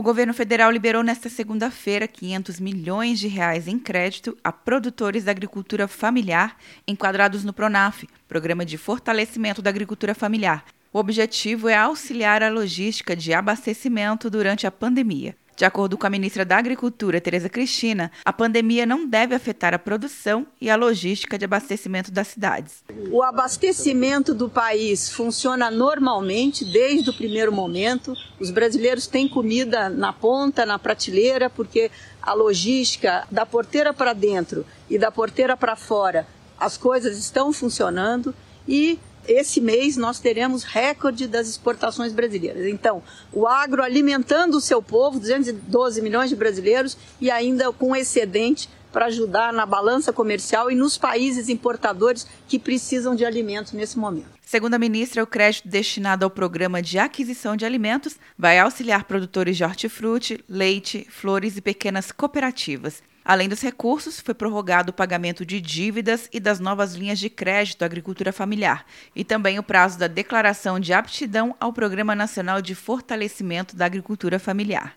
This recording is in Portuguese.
O governo federal liberou nesta segunda-feira 500 milhões de reais em crédito a produtores da agricultura familiar enquadrados no Pronaf, Programa de Fortalecimento da Agricultura Familiar. O objetivo é auxiliar a logística de abastecimento durante a pandemia. De acordo com a ministra da Agricultura, Tereza Cristina, a pandemia não deve afetar a produção e a logística de abastecimento das cidades. O abastecimento do país funciona normalmente desde o primeiro momento. Os brasileiros têm comida na ponta, na prateleira, porque a logística da porteira para dentro e da porteira para fora, as coisas estão funcionando e esse mês nós teremos recorde das exportações brasileiras. Então, o agro alimentando o seu povo, 212 milhões de brasileiros, e ainda com excedente para ajudar na balança comercial e nos países importadores que precisam de alimentos nesse momento. Segundo a ministra, o crédito destinado ao programa de aquisição de alimentos vai auxiliar produtores de hortifruti, leite, flores e pequenas cooperativas. Além dos recursos, foi prorrogado o pagamento de dívidas e das novas linhas de crédito à agricultura familiar, e também o prazo da declaração de aptidão ao Programa Nacional de Fortalecimento da Agricultura Familiar.